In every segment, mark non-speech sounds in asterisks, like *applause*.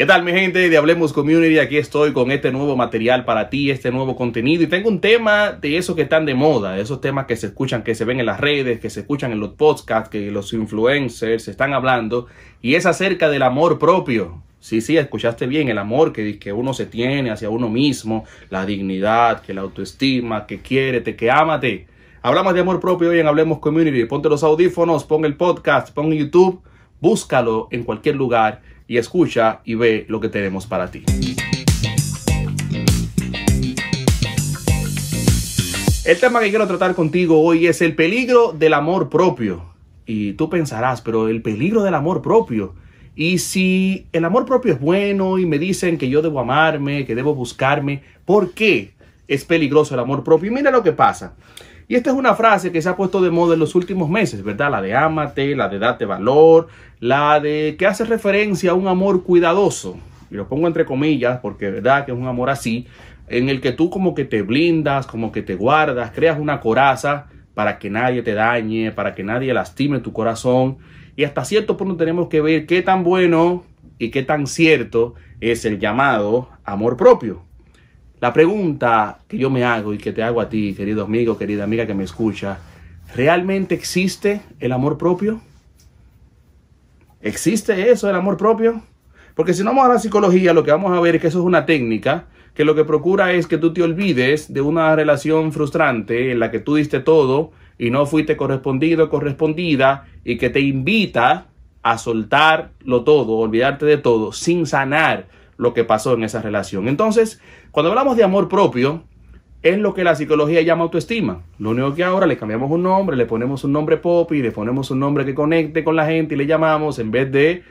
¿Qué tal mi gente de Hablemos Community? Aquí estoy con este nuevo material para ti, este nuevo contenido y tengo un tema de esos que están de moda, esos temas que se escuchan, que se ven en las redes, que se escuchan en los podcasts, que los influencers están hablando y es acerca del amor propio. Sí, sí, escuchaste bien, el amor que, que uno se tiene hacia uno mismo, la dignidad, que la autoestima, que quiérete, que ámate. Hablamos de amor propio hoy en Hablemos Community. Ponte los audífonos, pon el podcast, pon YouTube, búscalo en cualquier lugar y escucha y ve lo que tenemos para ti. El tema que quiero tratar contigo hoy es el peligro del amor propio. Y tú pensarás, pero el peligro del amor propio. Y si el amor propio es bueno y me dicen que yo debo amarme, que debo buscarme, ¿por qué es peligroso el amor propio? Y mira lo que pasa. Y esta es una frase que se ha puesto de moda en los últimos meses, ¿verdad? La de ámate, la de date valor, la de que hace referencia a un amor cuidadoso. Y lo pongo entre comillas porque verdad que es un amor así, en el que tú como que te blindas, como que te guardas, creas una coraza para que nadie te dañe, para que nadie lastime tu corazón. Y hasta cierto punto tenemos que ver qué tan bueno y qué tan cierto es el llamado amor propio. La pregunta que yo me hago y que te hago a ti, querido amigo, querida amiga que me escucha, ¿realmente existe el amor propio? ¿Existe eso, el amor propio? Porque si no vamos a la psicología, lo que vamos a ver es que eso es una técnica que lo que procura es que tú te olvides de una relación frustrante en la que tú diste todo y no fuiste correspondido correspondida y que te invita a soltarlo todo, olvidarte de todo, sin sanar lo que pasó en esa relación. Entonces, cuando hablamos de amor propio, es lo que la psicología llama autoestima. Lo único que ahora le cambiamos un nombre, le ponemos un nombre pop y le ponemos un nombre que conecte con la gente y le llamamos, en vez de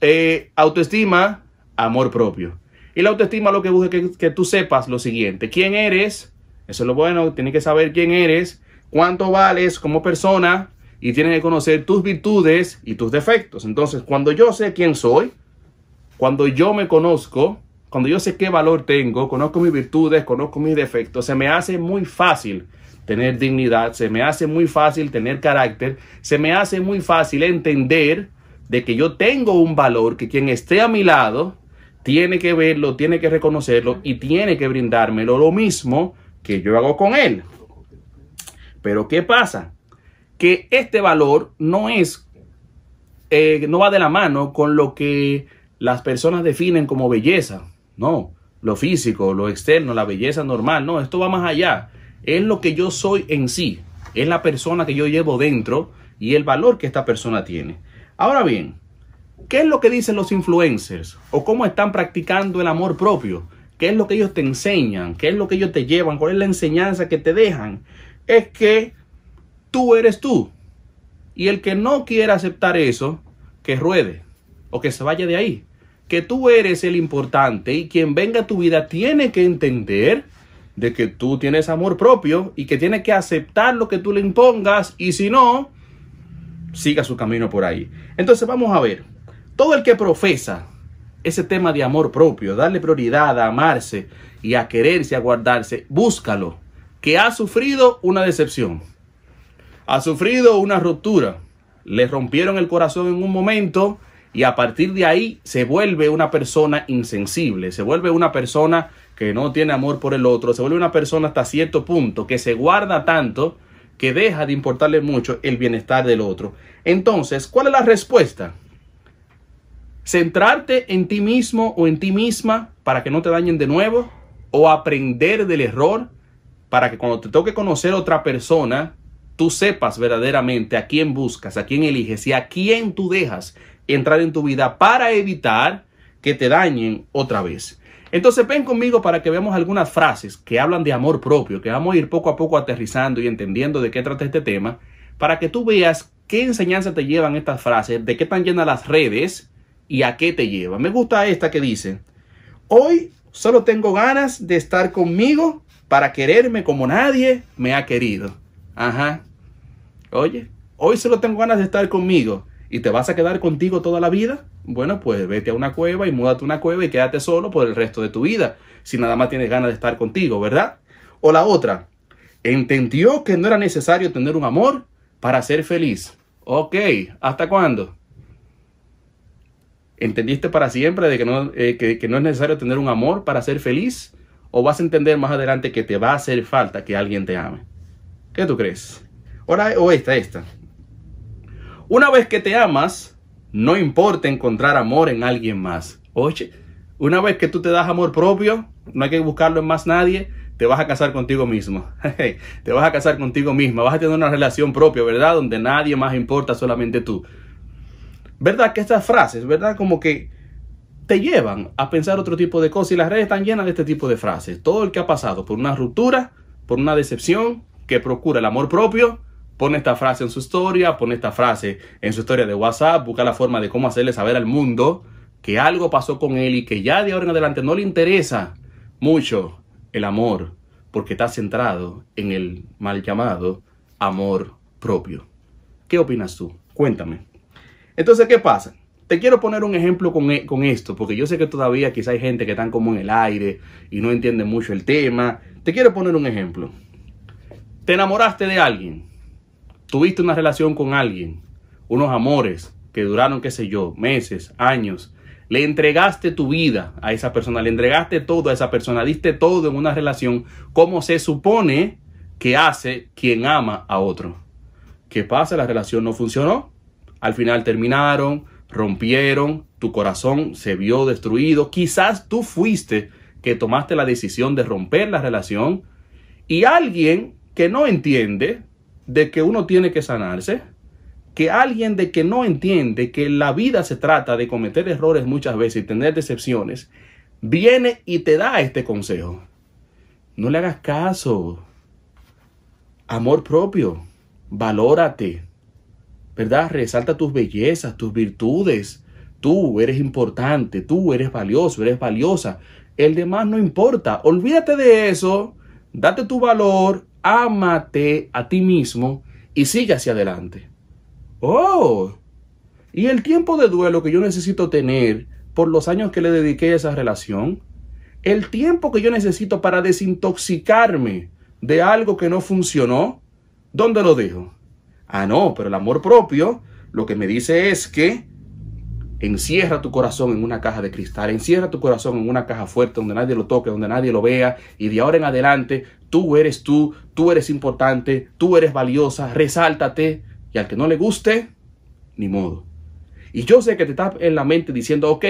eh, autoestima, amor propio. Y la autoestima lo que busca es que, que tú sepas lo siguiente, quién eres, eso es lo bueno, tienes que saber quién eres, cuánto vales como persona y tienes que conocer tus virtudes y tus defectos. Entonces, cuando yo sé quién soy, cuando yo me conozco, cuando yo sé qué valor tengo, conozco mis virtudes, conozco mis defectos, se me hace muy fácil tener dignidad, se me hace muy fácil tener carácter, se me hace muy fácil entender de que yo tengo un valor, que quien esté a mi lado tiene que verlo, tiene que reconocerlo y tiene que brindármelo lo mismo que yo hago con él. Pero ¿qué pasa? Que este valor no es, eh, no va de la mano con lo que las personas definen como belleza. No, lo físico, lo externo, la belleza normal. No, esto va más allá. Es lo que yo soy en sí. Es la persona que yo llevo dentro y el valor que esta persona tiene. Ahora bien, ¿qué es lo que dicen los influencers? ¿O cómo están practicando el amor propio? ¿Qué es lo que ellos te enseñan? ¿Qué es lo que ellos te llevan? ¿Cuál es la enseñanza que te dejan? Es que tú eres tú. Y el que no quiera aceptar eso, que ruede o que se vaya de ahí. Que tú eres el importante y quien venga a tu vida tiene que entender de que tú tienes amor propio y que tiene que aceptar lo que tú le impongas y si no, siga su camino por ahí. Entonces vamos a ver, todo el que profesa ese tema de amor propio, darle prioridad a amarse y a quererse, a guardarse, búscalo, que ha sufrido una decepción, ha sufrido una ruptura, le rompieron el corazón en un momento, y a partir de ahí se vuelve una persona insensible, se vuelve una persona que no tiene amor por el otro, se vuelve una persona hasta cierto punto que se guarda tanto que deja de importarle mucho el bienestar del otro. Entonces, ¿cuál es la respuesta? Centrarte en ti mismo o en ti misma para que no te dañen de nuevo o aprender del error para que cuando te toque conocer otra persona, tú sepas verdaderamente a quién buscas, a quién eliges y a quién tú dejas entrar en tu vida para evitar que te dañen otra vez. Entonces ven conmigo para que veamos algunas frases que hablan de amor propio, que vamos a ir poco a poco aterrizando y entendiendo de qué trata este tema, para que tú veas qué enseñanza te llevan estas frases, de qué están llenas las redes y a qué te llevan. Me gusta esta que dice, hoy solo tengo ganas de estar conmigo para quererme como nadie me ha querido. Ajá. Oye, hoy solo tengo ganas de estar conmigo y te vas a quedar contigo toda la vida, bueno, pues vete a una cueva y múdate a una cueva y quédate solo por el resto de tu vida, si nada más tienes ganas de estar contigo, ¿verdad? O la otra, entendió que no era necesario tener un amor para ser feliz. Ok, ¿hasta cuándo? ¿Entendiste para siempre de que no, eh, que, no es necesario tener un amor para ser feliz? ¿O vas a entender más adelante que te va a hacer falta que alguien te ame? ¿Qué tú crees? Ahora, o esta, esta. Una vez que te amas, no importa encontrar amor en alguien más. Oye, una vez que tú te das amor propio, no hay que buscarlo en más nadie, te vas a casar contigo mismo. *laughs* te vas a casar contigo misma, vas a tener una relación propia, ¿verdad? Donde nadie más importa, solamente tú. ¿Verdad que estas frases, verdad? Como que te llevan a pensar otro tipo de cosas y las redes están llenas de este tipo de frases. Todo el que ha pasado por una ruptura, por una decepción, que procura el amor propio, pone esta frase en su historia, pone esta frase en su historia de WhatsApp, busca la forma de cómo hacerle saber al mundo que algo pasó con él y que ya de ahora en adelante no le interesa mucho el amor, porque está centrado en el mal llamado amor propio. ¿Qué opinas tú? Cuéntame. Entonces, ¿qué pasa? Te quiero poner un ejemplo con, e, con esto, porque yo sé que todavía quizá hay gente que están como en el aire y no entiende mucho el tema. Te quiero poner un ejemplo. Te enamoraste de alguien, tuviste una relación con alguien, unos amores que duraron, qué sé yo, meses, años, le entregaste tu vida a esa persona, le entregaste todo a esa persona, diste todo en una relación como se supone que hace quien ama a otro. ¿Qué pasa? La relación no funcionó. Al final terminaron, rompieron, tu corazón se vio destruido. Quizás tú fuiste que tomaste la decisión de romper la relación y alguien que no entiende de que uno tiene que sanarse, que alguien de que no entiende que la vida se trata de cometer errores muchas veces y tener decepciones, viene y te da este consejo. No le hagas caso. Amor propio. Valórate. ¿Verdad? Resalta tus bellezas, tus virtudes. Tú eres importante, tú eres valioso, eres valiosa. El demás no importa. Olvídate de eso. Date tu valor, ámate a ti mismo y sigue hacia adelante. Oh, y el tiempo de duelo que yo necesito tener por los años que le dediqué a esa relación, el tiempo que yo necesito para desintoxicarme de algo que no funcionó, ¿dónde lo dejo? Ah, no, pero el amor propio lo que me dice es que encierra tu corazón en una caja de cristal, encierra tu corazón en una caja fuerte donde nadie lo toque, donde nadie lo vea, y de ahora en adelante tú eres tú, tú eres importante, tú eres valiosa, resáltate, y al que no le guste, ni modo. Y yo sé que te está en la mente diciendo, ok,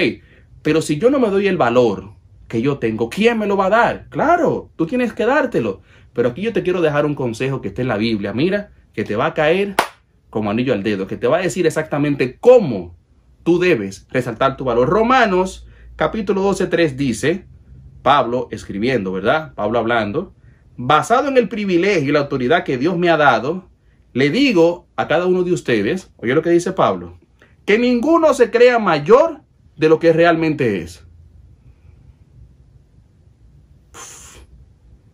pero si yo no me doy el valor que yo tengo, ¿quién me lo va a dar? Claro, tú tienes que dártelo. Pero aquí yo te quiero dejar un consejo que está en la Biblia. Mira, que te va a caer como anillo al dedo, que te va a decir exactamente cómo tú debes resaltar tu valor. Romanos capítulo 12, 3 dice, Pablo escribiendo, ¿verdad? Pablo hablando, basado en el privilegio y la autoridad que Dios me ha dado, le digo a cada uno de ustedes, oye lo que dice Pablo, que ninguno se crea mayor de lo que realmente es.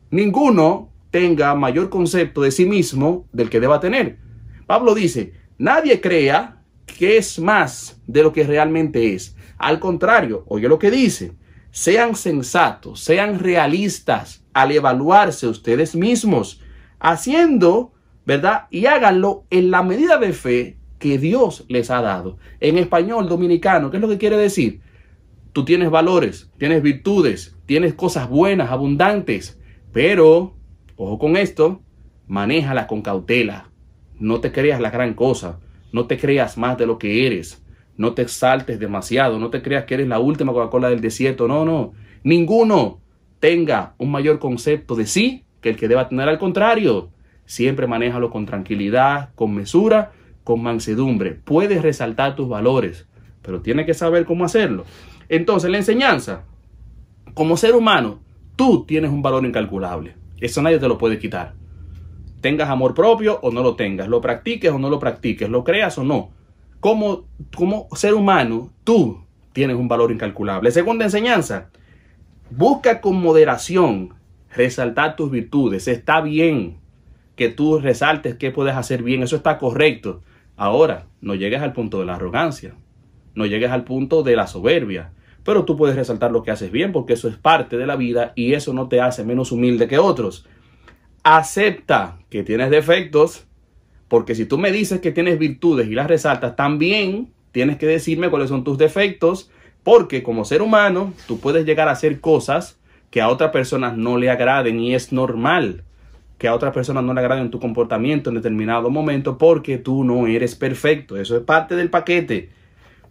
Ninguno tenga mayor concepto de sí mismo del que deba tener. Pablo dice, nadie crea que es más de lo que realmente es. Al contrario, oye lo que dice, sean sensatos, sean realistas al evaluarse ustedes mismos, haciendo ¿verdad? Y háganlo en la medida de fe que Dios les ha dado. En español dominicano, ¿qué es lo que quiere decir? Tú tienes valores, tienes virtudes, tienes cosas buenas, abundantes, pero, ojo con esto, manéjala con cautela. No te creas la gran cosa, no te creas más de lo que eres, no te exaltes demasiado, no te creas que eres la última Coca-Cola del desierto, no, no. Ninguno tenga un mayor concepto de sí que el que deba tener al contrario. Siempre manéjalo con tranquilidad, con mesura, con mansedumbre. Puedes resaltar tus valores, pero tienes que saber cómo hacerlo. Entonces, la enseñanza, como ser humano, tú tienes un valor incalculable. Eso nadie te lo puede quitar. Tengas amor propio o no lo tengas, lo practiques o no lo practiques, lo creas o no. Como, como ser humano, tú tienes un valor incalculable. Segunda enseñanza, busca con moderación resaltar tus virtudes. Está bien que tú resaltes qué puedes hacer bien, eso está correcto. Ahora, no llegues al punto de la arrogancia, no llegues al punto de la soberbia, pero tú puedes resaltar lo que haces bien porque eso es parte de la vida y eso no te hace menos humilde que otros. Acepta que tienes defectos, porque si tú me dices que tienes virtudes y las resaltas, también tienes que decirme cuáles son tus defectos, porque como ser humano, tú puedes llegar a hacer cosas que a otras personas no le agraden y es normal que a otras personas no le agraden tu comportamiento en determinado momento porque tú no eres perfecto. Eso es parte del paquete.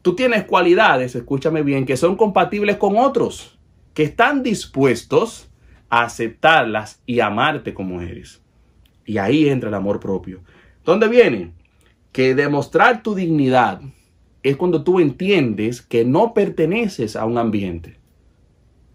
Tú tienes cualidades, escúchame bien, que son compatibles con otros, que están dispuestos aceptarlas y amarte como eres. Y ahí entra el amor propio. ¿Dónde viene? Que demostrar tu dignidad es cuando tú entiendes que no perteneces a un ambiente.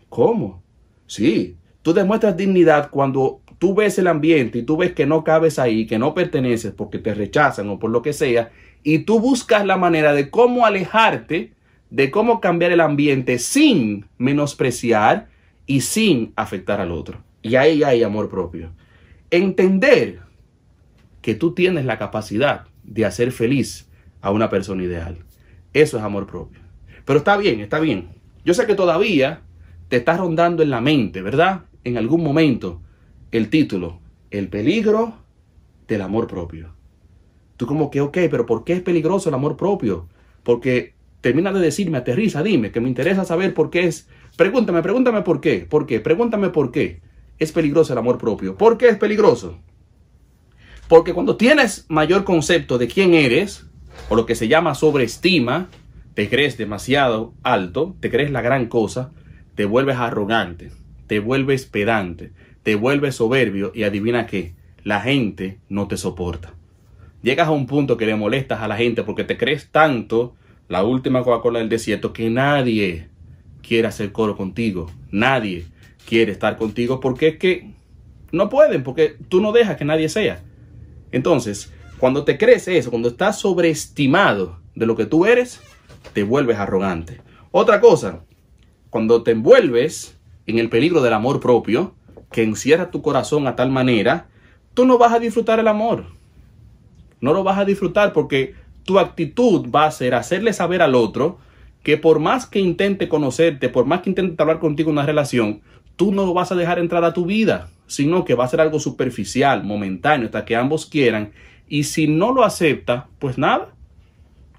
¿Cómo? Sí, tú demuestras dignidad cuando tú ves el ambiente y tú ves que no cabes ahí, que no perteneces porque te rechazan o por lo que sea, y tú buscas la manera de cómo alejarte, de cómo cambiar el ambiente sin menospreciar y sin afectar al otro. Y ahí hay amor propio. Entender que tú tienes la capacidad de hacer feliz a una persona ideal. Eso es amor propio. Pero está bien, está bien. Yo sé que todavía te está rondando en la mente, ¿verdad? En algún momento el título, El peligro del amor propio. Tú como que, ok, pero ¿por qué es peligroso el amor propio? Porque termina de decirme, aterriza, dime, que me interesa saber por qué es. Pregúntame, pregúntame por qué, por qué, pregúntame por qué es peligroso el amor propio. ¿Por qué es peligroso? Porque cuando tienes mayor concepto de quién eres, o lo que se llama sobreestima, te crees demasiado alto, te crees la gran cosa, te vuelves arrogante, te vuelves pedante, te vuelves soberbio y adivina qué, la gente no te soporta. Llegas a un punto que le molestas a la gente porque te crees tanto la última Coca-Cola del desierto que nadie quiere hacer coro contigo, nadie quiere estar contigo porque es que no pueden, porque tú no dejas que nadie sea. Entonces, cuando te crees eso, cuando estás sobreestimado de lo que tú eres, te vuelves arrogante. Otra cosa, cuando te envuelves en el peligro del amor propio, que encierra tu corazón a tal manera, tú no vas a disfrutar el amor. No lo vas a disfrutar porque tu actitud va a ser hacerle saber al otro que por más que intente conocerte, por más que intente hablar contigo una relación, tú no lo vas a dejar entrar a tu vida, sino que va a ser algo superficial, momentáneo, hasta que ambos quieran. Y si no lo acepta, pues nada,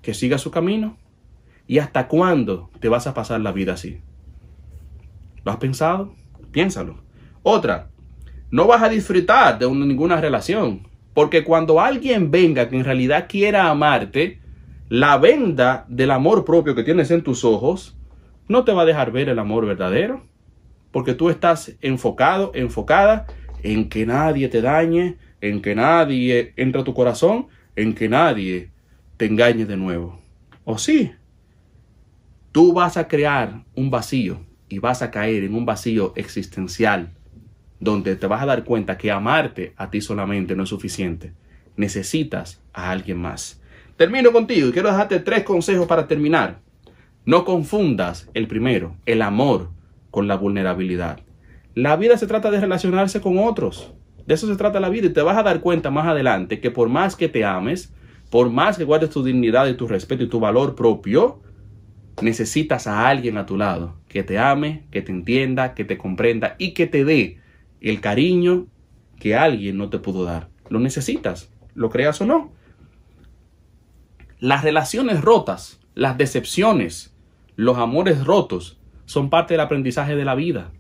que siga su camino. ¿Y hasta cuándo te vas a pasar la vida así? ¿Lo has pensado? Piénsalo. Otra, no vas a disfrutar de ninguna relación. Porque cuando alguien venga que en realidad quiera amarte, la venda del amor propio que tienes en tus ojos no te va a dejar ver el amor verdadero. Porque tú estás enfocado, enfocada en que nadie te dañe, en que nadie entre a tu corazón, en que nadie te engañe de nuevo. ¿O sí? Tú vas a crear un vacío y vas a caer en un vacío existencial donde te vas a dar cuenta que amarte a ti solamente no es suficiente. Necesitas a alguien más. Termino contigo y quiero dejarte tres consejos para terminar. No confundas el primero, el amor, con la vulnerabilidad. La vida se trata de relacionarse con otros. De eso se trata la vida y te vas a dar cuenta más adelante que por más que te ames, por más que guardes tu dignidad y tu respeto y tu valor propio, necesitas a alguien a tu lado que te ame, que te entienda, que te comprenda y que te dé el cariño que alguien no te pudo dar. Lo necesitas, lo creas o no. Las relaciones rotas, las decepciones, los amores rotos son parte del aprendizaje de la vida.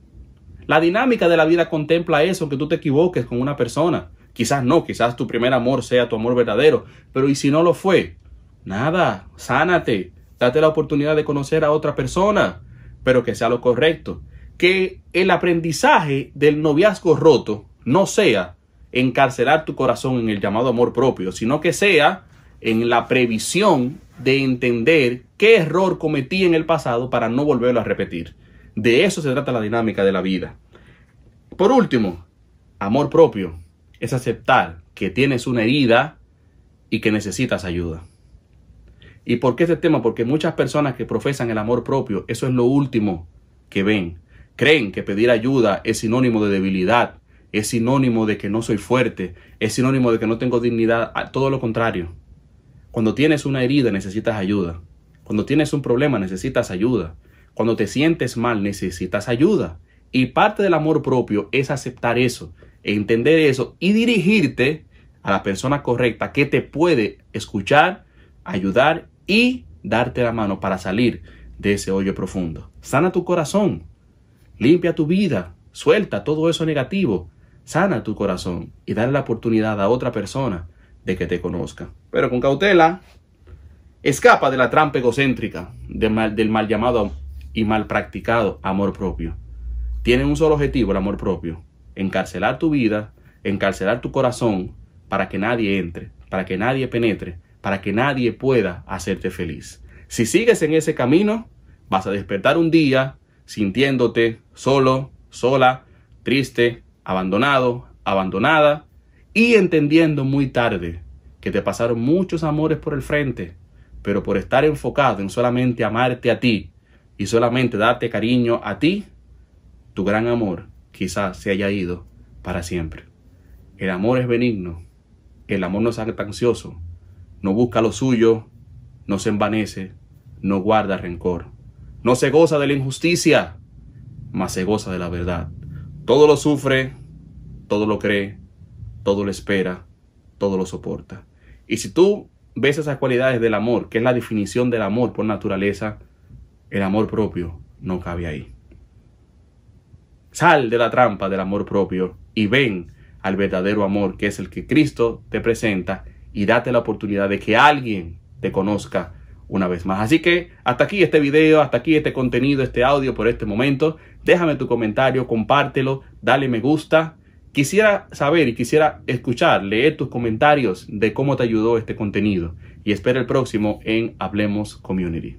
La dinámica de la vida contempla eso, que tú te equivoques con una persona. Quizás no, quizás tu primer amor sea tu amor verdadero, pero ¿y si no lo fue? Nada, sánate, date la oportunidad de conocer a otra persona, pero que sea lo correcto. Que el aprendizaje del noviazgo roto no sea encarcelar tu corazón en el llamado amor propio, sino que sea en la previsión de entender qué error cometí en el pasado para no volverlo a repetir. De eso se trata la dinámica de la vida. Por último, amor propio es aceptar que tienes una herida y que necesitas ayuda. ¿Y por qué este tema? Porque muchas personas que profesan el amor propio, eso es lo último que ven. Creen que pedir ayuda es sinónimo de debilidad, es sinónimo de que no soy fuerte, es sinónimo de que no tengo dignidad. Todo lo contrario. Cuando tienes una herida necesitas ayuda. Cuando tienes un problema necesitas ayuda. Cuando te sientes mal necesitas ayuda. Y parte del amor propio es aceptar eso, entender eso y dirigirte a la persona correcta que te puede escuchar, ayudar y darte la mano para salir de ese hoyo profundo. Sana tu corazón, limpia tu vida, suelta todo eso negativo, sana tu corazón y dale la oportunidad a otra persona de que te conozca. Pero con cautela, escapa de la trampa egocéntrica del mal, llamado y mal practicado amor propio. Tiene un solo objetivo el amor propio, encarcelar tu vida, encarcelar tu corazón para que nadie entre, para que nadie penetre, para que nadie pueda hacerte feliz. Si sigues en ese camino, vas a despertar un día sintiéndote solo, sola, triste, abandonado, abandonada y entendiendo muy tarde que te pasaron muchos amores por el frente, pero por estar enfocado en solamente amarte a ti y solamente darte cariño a ti, tu gran amor quizás se haya ido para siempre. El amor es benigno, el amor no es ansioso, no busca lo suyo, no se envanece, no guarda rencor, no se goza de la injusticia, mas se goza de la verdad. Todo lo sufre, todo lo cree, todo lo espera, todo lo soporta. Y si tú ves esas cualidades del amor, que es la definición del amor por naturaleza, el amor propio no cabe ahí. Sal de la trampa del amor propio y ven al verdadero amor que es el que Cristo te presenta y date la oportunidad de que alguien te conozca una vez más. Así que hasta aquí este video, hasta aquí este contenido, este audio por este momento. Déjame tu comentario, compártelo, dale me gusta. Quisiera saber y quisiera escuchar, leer tus comentarios de cómo te ayudó este contenido. Y espero el próximo en Hablemos Community.